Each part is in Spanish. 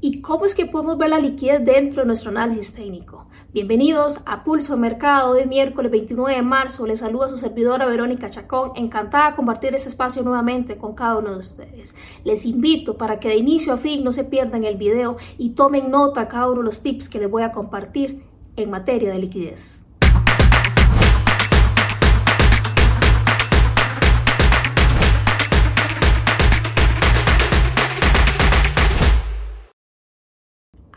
¿Y cómo es que podemos ver la liquidez dentro de nuestro análisis técnico? Bienvenidos a Pulso de Mercado de miércoles 29 de marzo. Les saluda su servidora Verónica Chacón. Encantada de compartir este espacio nuevamente con cada uno de ustedes. Les invito para que de inicio a fin no se pierdan el video y tomen nota cada uno de los tips que les voy a compartir en materia de liquidez.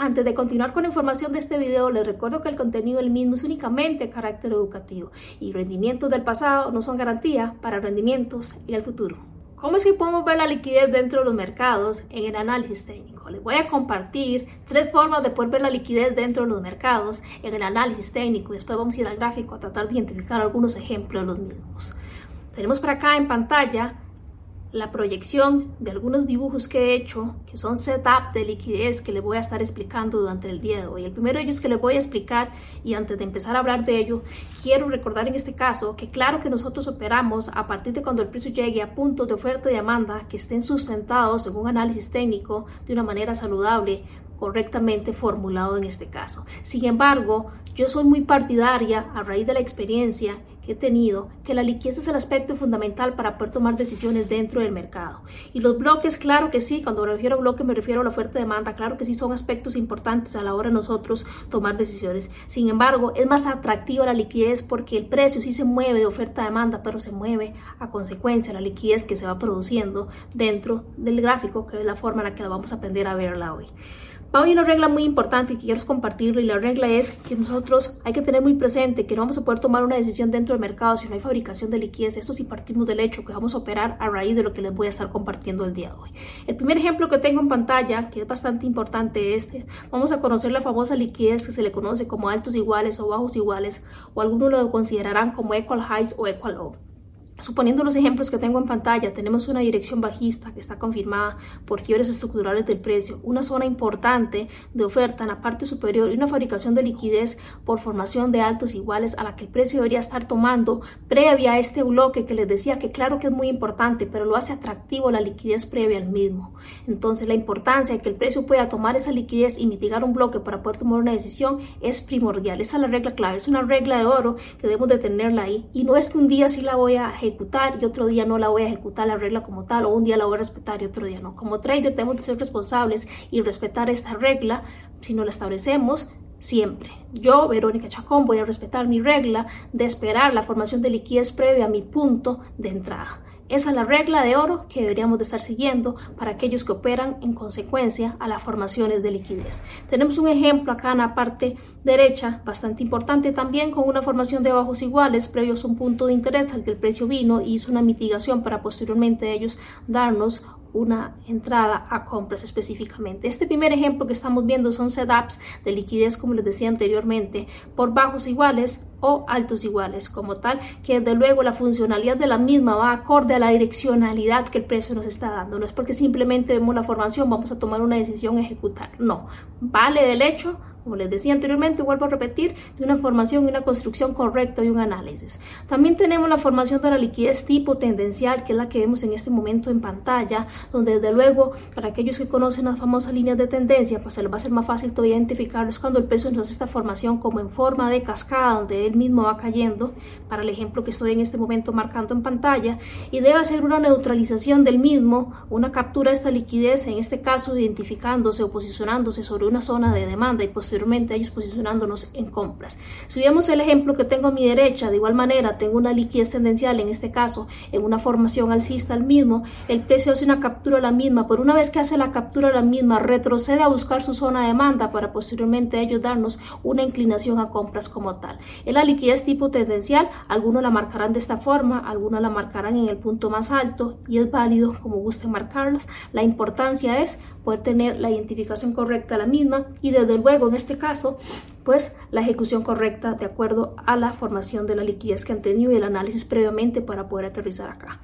Antes de continuar con la información de este video, les recuerdo que el contenido del mismo es únicamente de carácter educativo y rendimientos del pasado no son garantía para rendimientos en el futuro. ¿Cómo es que podemos ver la liquidez dentro de los mercados en el análisis técnico? Les voy a compartir tres formas de poder ver la liquidez dentro de los mercados en el análisis técnico y después vamos a ir al gráfico a tratar de identificar algunos ejemplos de los mismos. Tenemos por acá en pantalla la proyección de algunos dibujos que he hecho, que son setups de liquidez que les voy a estar explicando durante el día de hoy. El primero de ellos que les voy a explicar, y antes de empezar a hablar de ello, quiero recordar en este caso que claro que nosotros operamos a partir de cuando el precio llegue a puntos de oferta y demanda que estén sustentados en un análisis técnico de una manera saludable, correctamente formulado en este caso. Sin embargo, yo soy muy partidaria, a raíz de la experiencia que he tenido, que la liquidez es el aspecto fundamental para poder tomar decisiones dentro del mercado. Y los bloques, claro que sí, cuando me refiero a bloques me refiero a la oferta y demanda, claro que sí son aspectos importantes a la hora de nosotros tomar decisiones. Sin embargo, es más atractiva la liquidez porque el precio sí se mueve de oferta a demanda, pero se mueve a consecuencia de la liquidez que se va produciendo dentro del gráfico, que es la forma en la que vamos a aprender a verla hoy. Hay una regla muy importante que quiero compartirlo y la regla es que nosotros hay que tener muy presente que no vamos a poder tomar una decisión dentro del mercado si no hay fabricación de liquidez. Esto si partimos del hecho que vamos a operar a raíz de lo que les voy a estar compartiendo el día de hoy. El primer ejemplo que tengo en pantalla, que es bastante importante, es este. Vamos a conocer la famosa liquidez que se le conoce como altos iguales o bajos iguales o algunos lo considerarán como equal highs o equal low. Suponiendo los ejemplos que tengo en pantalla, tenemos una dirección bajista que está confirmada por quiebres estructurales del precio, una zona importante de oferta en la parte superior y una fabricación de liquidez por formación de altos iguales a la que el precio debería estar tomando previa a este bloque que les decía que claro que es muy importante, pero lo hace atractivo la liquidez previa al mismo. Entonces la importancia de que el precio pueda tomar esa liquidez y mitigar un bloque para poder tomar una decisión es primordial. Esa es la regla clave, es una regla de oro que debemos de tenerla ahí. Y no es que un día sí la voy a ejecutar y otro día no la voy a ejecutar la regla como tal, o un día la voy a respetar y otro día no. Como trader tenemos que ser responsables y respetar esta regla si no la establecemos siempre. Yo, Verónica Chacón, voy a respetar mi regla de esperar la formación de liquidez previa a mi punto de entrada. Esa es la regla de oro que deberíamos de estar siguiendo para aquellos que operan en consecuencia a las formaciones de liquidez. Tenemos un ejemplo acá en la parte derecha, bastante importante también, con una formación de bajos iguales previos a un punto de interés al que el precio vino y hizo una mitigación para posteriormente ellos darnos una entrada a compras específicamente. Este primer ejemplo que estamos viendo son setups de liquidez, como les decía anteriormente, por bajos iguales o altos iguales como tal, que desde luego la funcionalidad de la misma va acorde a la direccionalidad que el precio nos está dando. No es porque simplemente vemos la formación, vamos a tomar una decisión ejecutar. No, vale del hecho como les decía anteriormente, vuelvo a repetir, de una formación y una construcción correcta y un análisis. También tenemos la formación de la liquidez tipo tendencial, que es la que vemos en este momento en pantalla, donde desde luego, para aquellos que conocen las famosas líneas de tendencia, pues se les va a ser más fácil todavía identificarlos cuando el nos hace esta formación como en forma de cascada, donde él mismo va cayendo, para el ejemplo que estoy en este momento marcando en pantalla, y debe hacer una neutralización del mismo, una captura de esta liquidez, en este caso identificándose o posicionándose sobre una zona de demanda y pues posteriormente ellos posicionándonos en compras. Si vemos el ejemplo que tengo a mi derecha, de igual manera tengo una liquidez tendencial, en este caso en una formación alcista al mismo, el precio hace una captura a la misma, pero una vez que hace la captura a la misma, retrocede a buscar su zona de demanda para posteriormente ellos darnos una inclinación a compras como tal. En la liquidez tipo tendencial, algunos la marcarán de esta forma, algunos la marcarán en el punto más alto y es válido como gusten marcarlas. La importancia es poder tener la identificación correcta a la misma y desde luego en este caso pues la ejecución correcta de acuerdo a la formación de la liquidez que han tenido y el análisis previamente para poder aterrizar acá.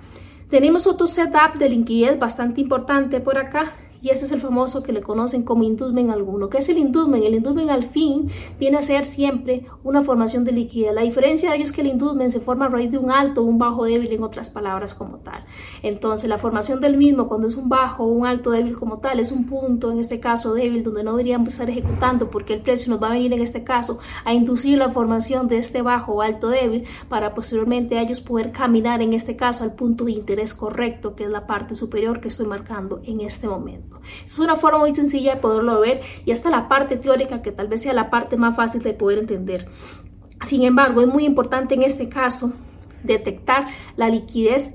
Tenemos otro setup de liquidez bastante importante por acá y ese es el famoso que le conocen como inducement alguno. ¿Qué es el inducement? El inducement al fin viene a ser siempre una formación de liquidez. La diferencia de ello es que el inducement se forma a raíz de un alto o un bajo débil, en otras palabras, como tal. Entonces, la formación del mismo, cuando es un bajo o un alto débil como tal, es un punto, en este caso débil, donde no deberíamos estar ejecutando porque el precio nos va a venir en este caso a inducir la formación de este bajo o alto débil para posteriormente ellos poder caminar en este caso al punto de interés correcto, que es la parte superior que estoy marcando en este momento. Es una forma muy sencilla de poderlo ver y hasta la parte teórica que tal vez sea la parte más fácil de poder entender. Sin embargo, es muy importante en este caso detectar la liquidez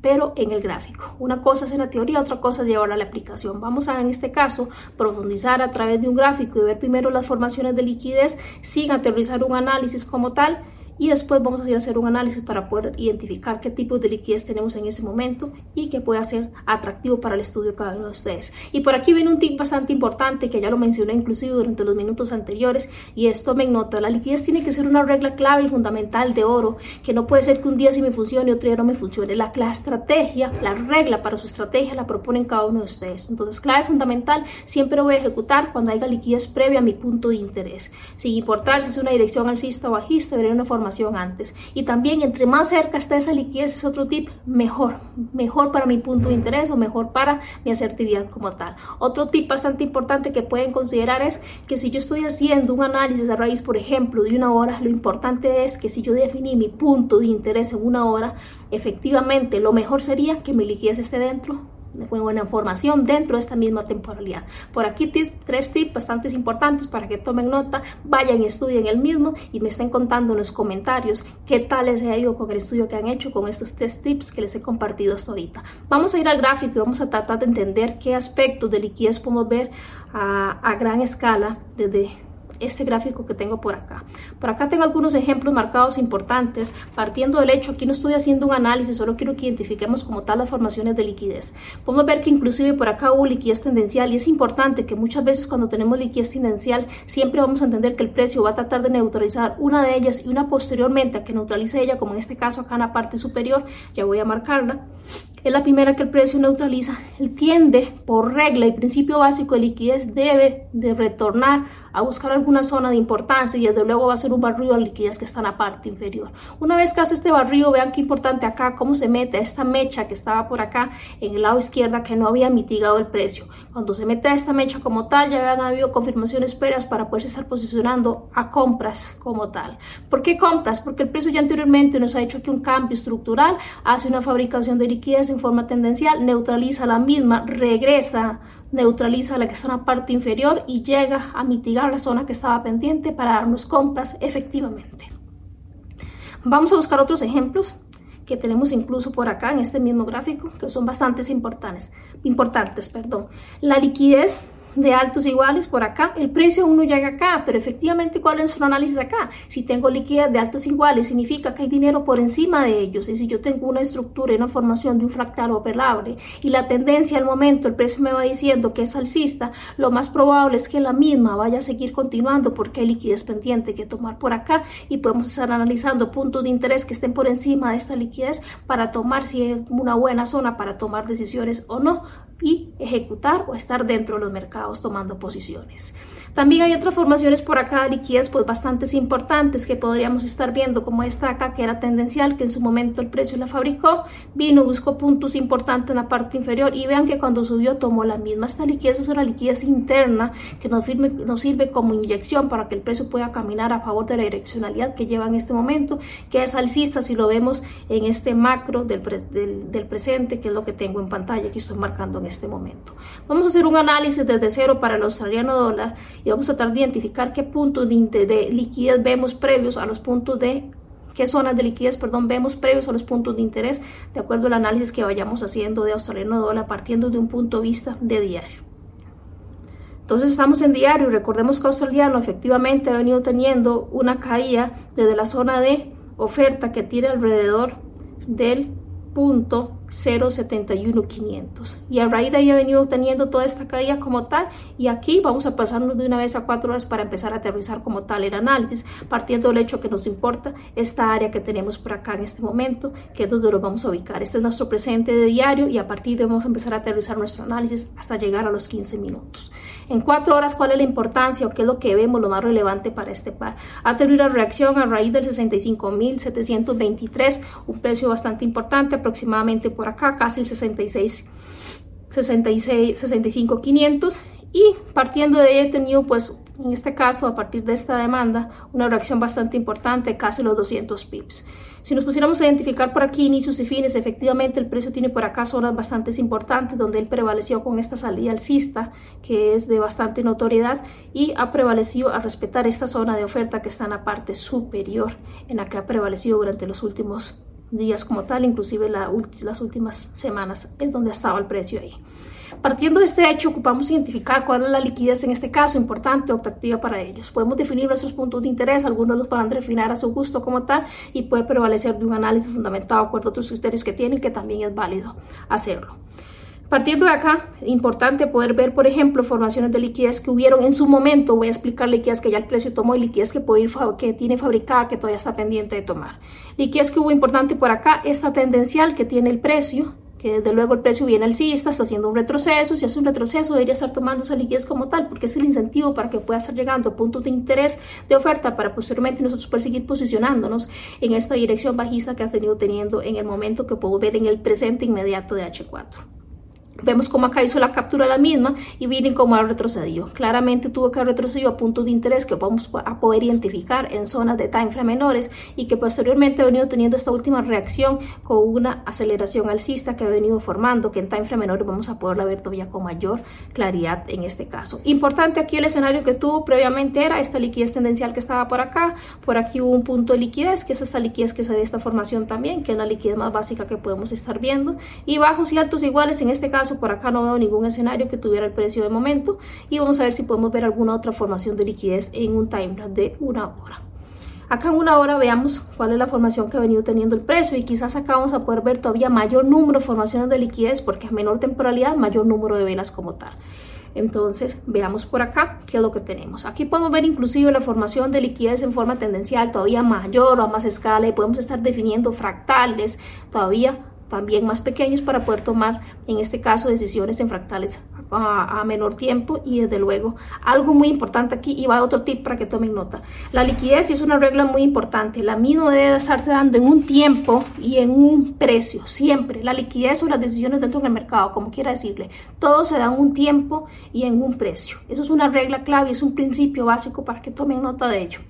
pero en el gráfico. Una cosa es en la teoría, otra cosa es llevarla a la aplicación. Vamos a, en este caso, profundizar a través de un gráfico y ver primero las formaciones de liquidez sin aterrizar un análisis como tal y después vamos a ir a hacer un análisis para poder identificar qué tipo de liquidez tenemos en ese momento y que pueda ser atractivo para el estudio de cada uno de ustedes. Y por aquí viene un tip bastante importante que ya lo mencioné inclusive durante los minutos anteriores y esto me nota, la liquidez tiene que ser una regla clave y fundamental de oro, que no puede ser que un día sí me funcione y otro día no me funcione. La, la estrategia, la regla para su estrategia la proponen cada uno de ustedes. Entonces, clave fundamental, siempre voy a ejecutar cuando haya liquidez previa a mi punto de interés. Sin importar si es una dirección alcista o bajista, veré una forma antes. Y también entre más cerca está esa liquidez, es otro tip, mejor, mejor para mi punto de interés o mejor para mi asertividad como tal. Otro tip bastante importante que pueden considerar es que si yo estoy haciendo un análisis a raíz, por ejemplo, de una hora, lo importante es que si yo definí mi punto de interés en una hora, efectivamente lo mejor sería que mi liquidez esté dentro buena información dentro de esta misma temporalidad. Por aquí tres tips bastante importantes para que tomen nota, vayan y estudien el mismo y me estén contando en los comentarios qué tal les ha ido con el estudio que han hecho con estos tres tips que les he compartido hasta ahorita. Vamos a ir al gráfico y vamos a tratar de entender qué aspectos de liquidez podemos ver a, a gran escala desde este gráfico que tengo por acá. Por acá tengo algunos ejemplos marcados importantes, partiendo del hecho, aquí no estoy haciendo un análisis, solo quiero que identifiquemos como tal las formaciones de liquidez. Podemos ver que inclusive por acá hubo liquidez tendencial y es importante que muchas veces cuando tenemos liquidez tendencial siempre vamos a entender que el precio va a tratar de neutralizar una de ellas y una posteriormente a que neutralice ella, como en este caso acá en la parte superior, ya voy a marcarla, es la primera que el precio neutraliza. Él tiende, por regla y principio básico de liquidez, debe de retornar a buscar alguna zona de importancia y desde luego va a ser un barrido de liquidez que está en la parte inferior. Una vez que hace este barrido, vean qué importante acá, cómo se mete esta mecha que estaba por acá en el lado izquierdo que no había mitigado el precio. Cuando se mete esta mecha como tal, ya habían habido confirmaciones previas para poderse estar posicionando a compras como tal. ¿Por qué compras? Porque el precio ya anteriormente nos ha hecho aquí un cambio estructural, hace una fabricación de liquidez en forma tendencial, neutraliza la misma, regresa, neutraliza la que está en la parte inferior y llega a mitigar la zona que estaba pendiente para darnos compras efectivamente. Vamos a buscar otros ejemplos que tenemos incluso por acá en este mismo gráfico, que son bastante importantes. importantes perdón. La liquidez de altos iguales por acá, el precio aún no llega acá, pero efectivamente, ¿cuál es nuestro análisis acá? Si tengo liquidez de altos iguales, significa que hay dinero por encima de ellos. Y si yo tengo una estructura y una formación de un fractal operable y la tendencia al momento, el precio me va diciendo que es alcista, lo más probable es que la misma vaya a seguir continuando porque hay liquidez pendiente que tomar por acá y podemos estar analizando puntos de interés que estén por encima de esta liquidez para tomar si es una buena zona para tomar decisiones o no y ejecutar o estar dentro de los mercados tomando posiciones. También hay otras formaciones por acá de liquidez pues bastante importantes que podríamos estar viendo como esta acá que era tendencial que en su momento el precio la fabricó, vino, buscó puntos importantes en la parte inferior y vean que cuando subió tomó la misma. Esta liquidez es una liquidez interna que nos, nos sirve como inyección para que el precio pueda caminar a favor de la direccionalidad que lleva en este momento, que es alcista si lo vemos en este macro del, del, del presente que es lo que tengo en pantalla que estoy marcando en este momento. Vamos a hacer un análisis desde cero para el australiano dólar y vamos a tratar de identificar qué puntos de, de liquidez vemos previos a los puntos de qué zonas de liquidez, perdón, vemos previos a los puntos de interés de acuerdo al análisis que vayamos haciendo de australiano dólar partiendo de un punto de vista de diario. Entonces estamos en diario y recordemos que australiano efectivamente ha venido teniendo una caída desde la zona de oferta que tiene alrededor del punto 0.71500 y a raíz de ahí ha venido obteniendo toda esta caída como tal y aquí vamos a pasarnos de una vez a cuatro horas para empezar a aterrizar como tal el análisis partiendo del hecho que nos importa esta área que tenemos por acá en este momento que es donde lo vamos a ubicar. Este es nuestro presente de diario y a partir de vamos a empezar a aterrizar nuestro análisis hasta llegar a los 15 minutos. En cuatro horas cuál es la importancia o qué es lo que vemos lo más relevante para este par ha tenido una reacción a raíz del 65.723 un precio bastante importante aproximadamente por acá, casi 66, 66, 65, 500 y partiendo de ahí he tenido pues en este caso a partir de esta demanda una reacción bastante importante casi los 200 pips. Si nos pusiéramos a identificar por aquí inicios y fines efectivamente el precio tiene por acá zonas bastante importantes donde él prevaleció con esta salida alcista que es de bastante notoriedad y ha prevalecido a respetar esta zona de oferta que está en la parte superior en la que ha prevalecido durante los últimos días como tal, inclusive las últimas semanas es donde estaba el precio ahí. Partiendo de este hecho, ocupamos identificar cuál es la liquidez en este caso importante o atractiva para ellos. Podemos definir nuestros puntos de interés, algunos los podrán definir a su gusto como tal y puede prevalecer de un análisis fundamentado con otros criterios que tienen que también es válido hacerlo. Partiendo de acá, importante poder ver, por ejemplo, formaciones de liquidez que hubieron en su momento. Voy a explicar liquidez que ya el precio tomó y liquidez que, puede ir, que tiene fabricada que todavía está pendiente de tomar. Liquidez que hubo importante por acá, esta tendencial que tiene el precio, que desde luego el precio viene alcista, está haciendo un retroceso, si hace un retroceso debería estar tomando esa liquidez como tal, porque es el incentivo para que pueda estar llegando a puntos de interés de oferta para posteriormente nosotros poder seguir posicionándonos en esta dirección bajista que ha tenido teniendo en el momento que puedo ver en el presente inmediato de H4. Vemos cómo acá hizo la captura la misma y miren cómo ha retrocedido. Claramente tuvo que haber retrocedido a puntos de interés que vamos a poder identificar en zonas de time frame menores y que posteriormente ha venido teniendo esta última reacción con una aceleración alcista que ha venido formando que en time frame menores vamos a poderla ver todavía con mayor claridad en este caso. Importante aquí el escenario que tuvo previamente era esta liquidez tendencial que estaba por acá. Por aquí hubo un punto de liquidez que es esta liquidez que se ve esta formación también que es la liquidez más básica que podemos estar viendo y bajos y altos iguales en este caso por acá no veo ningún escenario que tuviera el precio de momento y vamos a ver si podemos ver alguna otra formación de liquidez en un timeline de una hora. Acá en una hora veamos cuál es la formación que ha venido teniendo el precio y quizás acá vamos a poder ver todavía mayor número de formaciones de liquidez porque a menor temporalidad, mayor número de velas como tal. Entonces, veamos por acá qué es lo que tenemos. Aquí podemos ver inclusive la formación de liquidez en forma tendencial todavía mayor o a más escala y podemos estar definiendo fractales todavía también más pequeños para poder tomar, en este caso, decisiones en fractales a, menor tiempo y desde luego algo muy importante aquí y va otro tip para que tomen nota. La liquidez es una regla muy importante, la misma debe estarse dando en un tiempo y en un precio, siempre. La liquidez o las decisiones dentro del mercado, como quiera decirle, todo se da en un tiempo y en un precio. Eso es una regla clave, es un principio básico para que tomen nota de ello.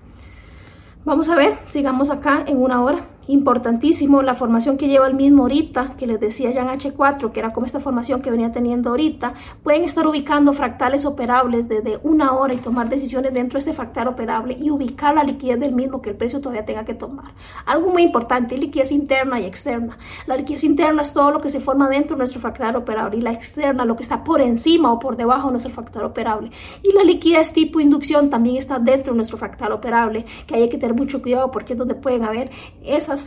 Vamos a ver, sigamos acá en una hora importantísimo la formación que lleva el mismo ahorita, que les decía ya en H4, que era como esta formación que venía teniendo ahorita, pueden estar ubicando fractales operables desde una hora y tomar decisiones dentro de este fractal operable y ubicar la liquidez del mismo que el precio todavía tenga que tomar. Algo muy importante, liquidez interna y externa. La liquidez interna es todo lo que se forma dentro de nuestro fractal operable y la externa, lo que está por encima o por debajo de nuestro fractal operable. Y la liquidez tipo inducción también está dentro de nuestro fractal operable, que hay que tener mucho cuidado porque es donde pueden haber esas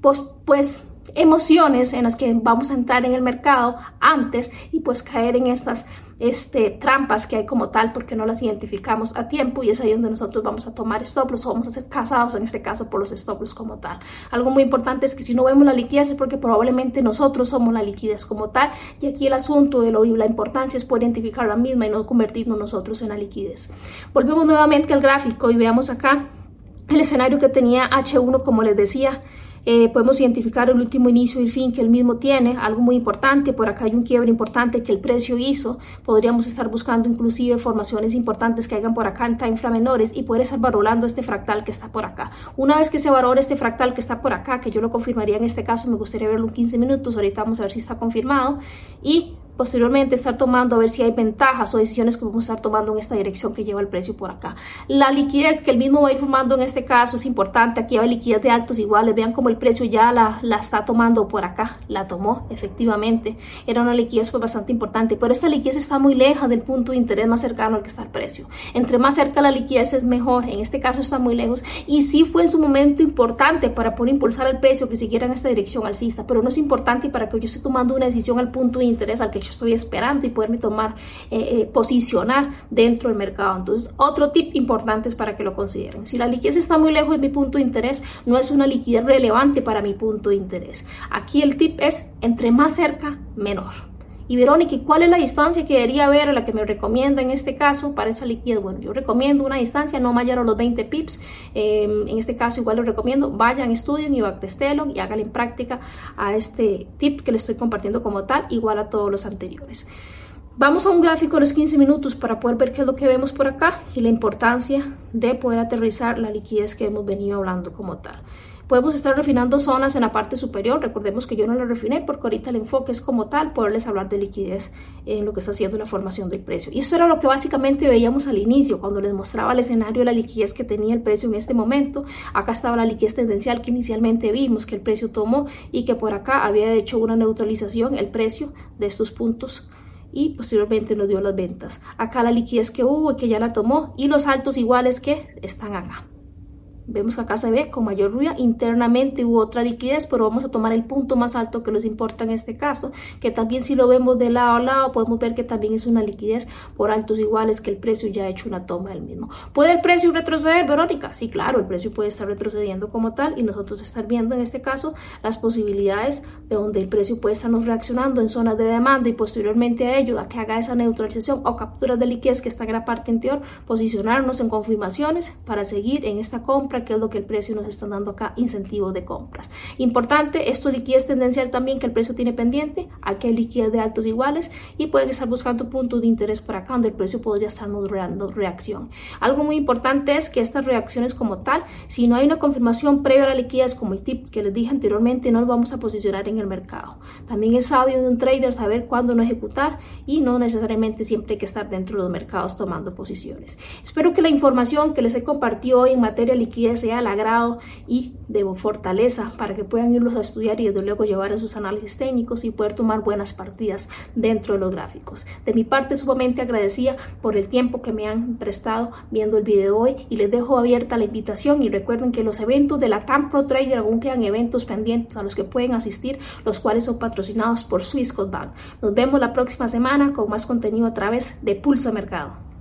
pues, pues, emociones en las que vamos a entrar en el mercado antes y pues caer en estas este, trampas que hay como tal porque no las identificamos a tiempo y es ahí donde nosotros vamos a tomar stop loss o vamos a ser casados en este caso por los stop loss como tal. Algo muy importante es que si no vemos la liquidez es porque probablemente nosotros somos la liquidez como tal y aquí el asunto de la importancia es poder identificar la misma y no convertirnos nosotros en la liquidez. Volvemos nuevamente al gráfico y veamos acá el escenario que tenía H1, como les decía, eh, podemos identificar el último inicio y el fin que el mismo tiene, algo muy importante, por acá hay un quiebre importante que el precio hizo, podríamos estar buscando inclusive formaciones importantes que hagan por acá en time menores y poder estar valorando este fractal que está por acá. Una vez que se valore este fractal que está por acá, que yo lo confirmaría en este caso, me gustaría verlo en 15 minutos, ahorita vamos a ver si está confirmado y posteriormente estar tomando a ver si hay ventajas o decisiones que vamos estar tomando en esta dirección que lleva el precio por acá. La liquidez que el mismo va a ir formando en este caso es importante. Aquí hay liquidez de altos iguales. Vean cómo el precio ya la, la está tomando por acá. La tomó efectivamente. Era una liquidez pues, bastante importante. Pero esta liquidez está muy lejos del punto de interés más cercano al que está el precio. Entre más cerca la liquidez es mejor. En este caso está muy lejos. Y sí fue en su momento importante para poder impulsar el precio que siguiera en esta dirección alcista. Pero no es importante para que yo esté tomando una decisión al punto de interés al que yo estoy esperando y poderme tomar, eh, eh, posicionar dentro del mercado. Entonces, otro tip importante es para que lo consideren. Si la liquidez está muy lejos de mi punto de interés, no es una liquidez relevante para mi punto de interés. Aquí el tip es entre más cerca, menor. Y Verónica, ¿cuál es la distancia que debería haber a la que me recomienda en este caso para esa liquidez? Bueno, yo recomiendo una distancia no mayor a los 20 pips. Em, en este caso igual lo recomiendo, vayan, estudien y backtestelo y hagan en práctica a este tip que les estoy compartiendo como tal, igual a todos los anteriores. Vamos a un gráfico de los 15 minutos para poder ver qué es lo que vemos por acá y la importancia de poder aterrizar la liquidez que hemos venido hablando como tal. Podemos estar refinando zonas en la parte superior. Recordemos que yo no lo refiné porque ahorita el enfoque es como tal poderles hablar de liquidez en lo que está haciendo la formación del precio. Y eso era lo que básicamente veíamos al inicio cuando les mostraba el escenario la liquidez que tenía el precio en este momento. Acá estaba la liquidez tendencial que inicialmente vimos que el precio tomó y que por acá había hecho una neutralización el precio de estos puntos y posteriormente nos dio las ventas. Acá la liquidez que hubo y que ya la tomó y los altos iguales que están acá. Vemos que acá se ve con mayor ruido internamente hubo otra liquidez, pero vamos a tomar el punto más alto que nos importa en este caso, que también si lo vemos de lado a lado podemos ver que también es una liquidez por altos iguales que el precio ya ha hecho una toma del mismo. ¿Puede el precio retroceder, Verónica? Sí, claro, el precio puede estar retrocediendo como tal y nosotros estar viendo en este caso las posibilidades de donde el precio puede estarnos reaccionando en zonas de demanda y posteriormente a ello a que haga esa neutralización o captura de liquidez que está en la parte interior, posicionarnos en confirmaciones para seguir en esta compra que es lo que el precio nos está dando acá, incentivo de compras. Importante, esto liquidez tendencial también que el precio tiene pendiente, aquí hay liquidez de altos iguales y pueden estar buscando puntos de interés por acá donde el precio podría estar moderando reacción. Algo muy importante es que estas reacciones como tal, si no hay una confirmación previa a la liquidez como el tip que les dije anteriormente, no lo vamos a posicionar en el mercado. También es sabio de un trader saber cuándo no ejecutar y no necesariamente siempre hay que estar dentro de los mercados tomando posiciones. Espero que la información que les he compartido hoy en materia de liquidez sea el agrado y de fortaleza para que puedan irlos a estudiar y desde luego llevar esos análisis técnicos y poder tomar buenas partidas dentro de los gráficos. De mi parte, sumamente agradecida por el tiempo que me han prestado viendo el video hoy y les dejo abierta la invitación y recuerden que los eventos de la TAM Pro Trader aún quedan eventos pendientes a los que pueden asistir, los cuales son patrocinados por Swissquote Bank. Nos vemos la próxima semana con más contenido a través de Pulso Mercado.